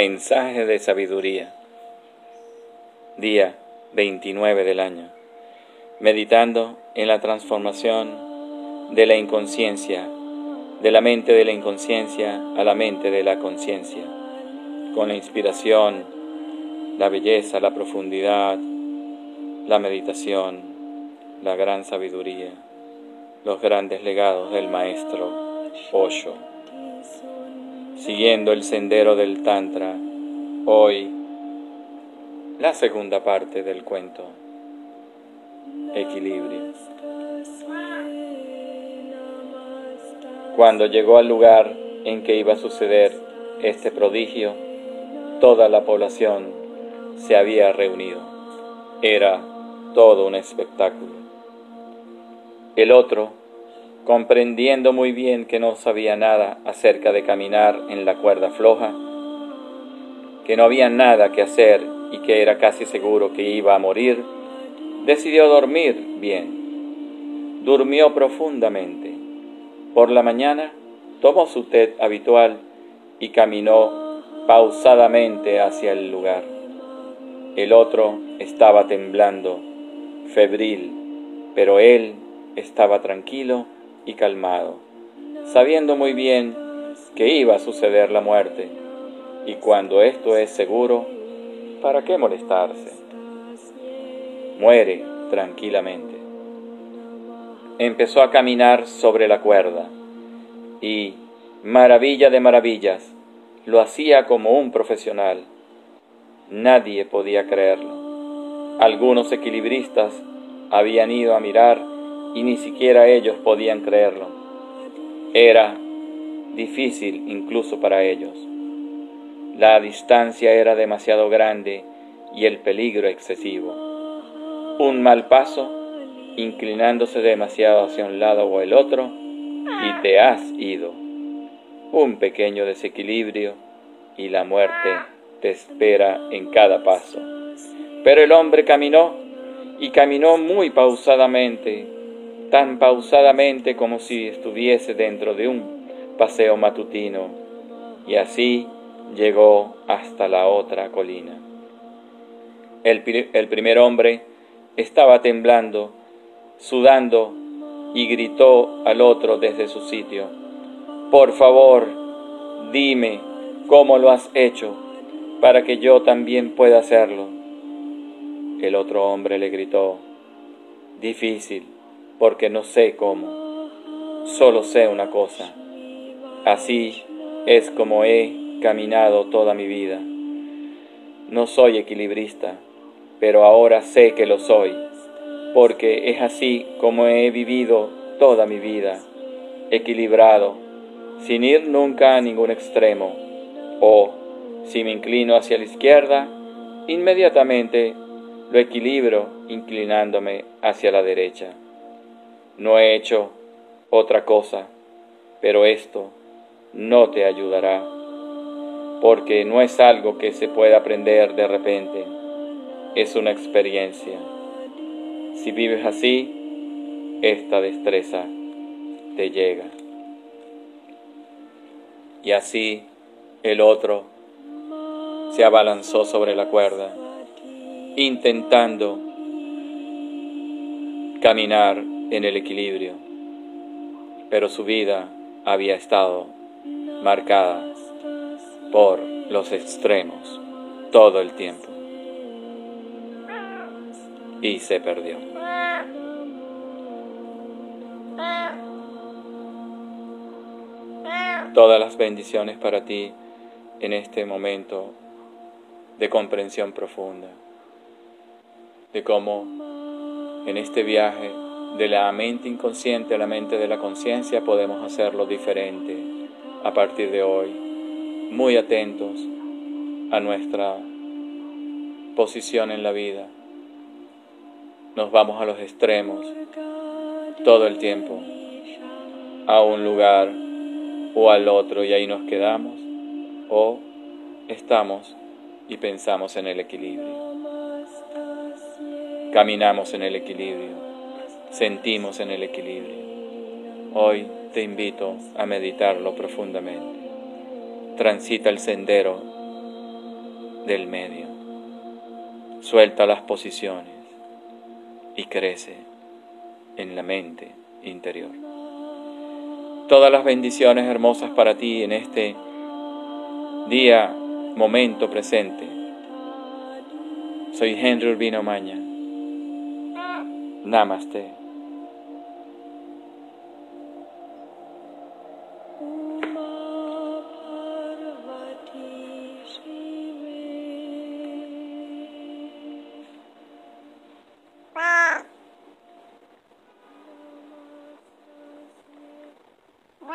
Mensaje de sabiduría. Día 29 del año. Meditando en la transformación de la inconsciencia, de la mente de la inconsciencia a la mente de la conciencia, con la inspiración, la belleza, la profundidad, la meditación, la gran sabiduría, los grandes legados del maestro Osho siguiendo el sendero del Tantra, hoy la segunda parte del cuento, equilibrio. Cuando llegó al lugar en que iba a suceder este prodigio, toda la población se había reunido. Era todo un espectáculo. El otro, comprendiendo muy bien que no sabía nada acerca de caminar en la cuerda floja, que no había nada que hacer y que era casi seguro que iba a morir, decidió dormir bien. Durmió profundamente. Por la mañana tomó su té habitual y caminó pausadamente hacia el lugar. El otro estaba temblando, febril, pero él estaba tranquilo y calmado, sabiendo muy bien que iba a suceder la muerte. Y cuando esto es seguro, ¿para qué molestarse? Muere tranquilamente. Empezó a caminar sobre la cuerda y, maravilla de maravillas, lo hacía como un profesional. Nadie podía creerlo. Algunos equilibristas habían ido a mirar y ni siquiera ellos podían creerlo. Era difícil incluso para ellos. La distancia era demasiado grande y el peligro excesivo. Un mal paso, inclinándose demasiado hacia un lado o el otro, y te has ido. Un pequeño desequilibrio y la muerte te espera en cada paso. Pero el hombre caminó y caminó muy pausadamente tan pausadamente como si estuviese dentro de un paseo matutino, y así llegó hasta la otra colina. El, el, primer hombre estaba temblando, sudando, y gritó al otro desde su sitio, Por favor, dime cómo lo has hecho, para que yo también pueda hacerlo. El otro hombre le gritó, Difícil porque no sé cómo. Solo sé una cosa. Así es como he caminado toda mi vida. No soy equilibrista, pero ahora sé que lo soy, porque es así como he vivido toda mi vida, equilibrado, sin ir nunca a ningún extremo, o si me inclino hacia la izquierda, inmediatamente lo equilibro inclinándome hacia la derecha. No he hecho otra cosa, pero esto no te ayudará, porque no es algo que se pueda aprender de repente, es una experiencia. Si vives así, esta destreza te llega. Y así el otro se abalanzó sobre la cuerda, intentando caminar en el equilibrio, pero su vida había estado marcada por los extremos todo el tiempo y se perdió. Todas las bendiciones para ti en este momento de comprensión profunda, de cómo en este viaje de la mente inconsciente a la mente de la conciencia podemos hacerlo diferente a partir de hoy, muy atentos a nuestra posición en la vida. Nos vamos a los extremos todo el tiempo, a un lugar o al otro y ahí nos quedamos, o estamos y pensamos en el equilibrio. Caminamos en el equilibrio sentimos en el equilibrio. Hoy te invito a meditarlo profundamente. Transita el sendero del medio. Suelta las posiciones y crece en la mente interior. Todas las bendiciones hermosas para ti en este día, momento presente. Soy Henry Urbino Maña. Namaste.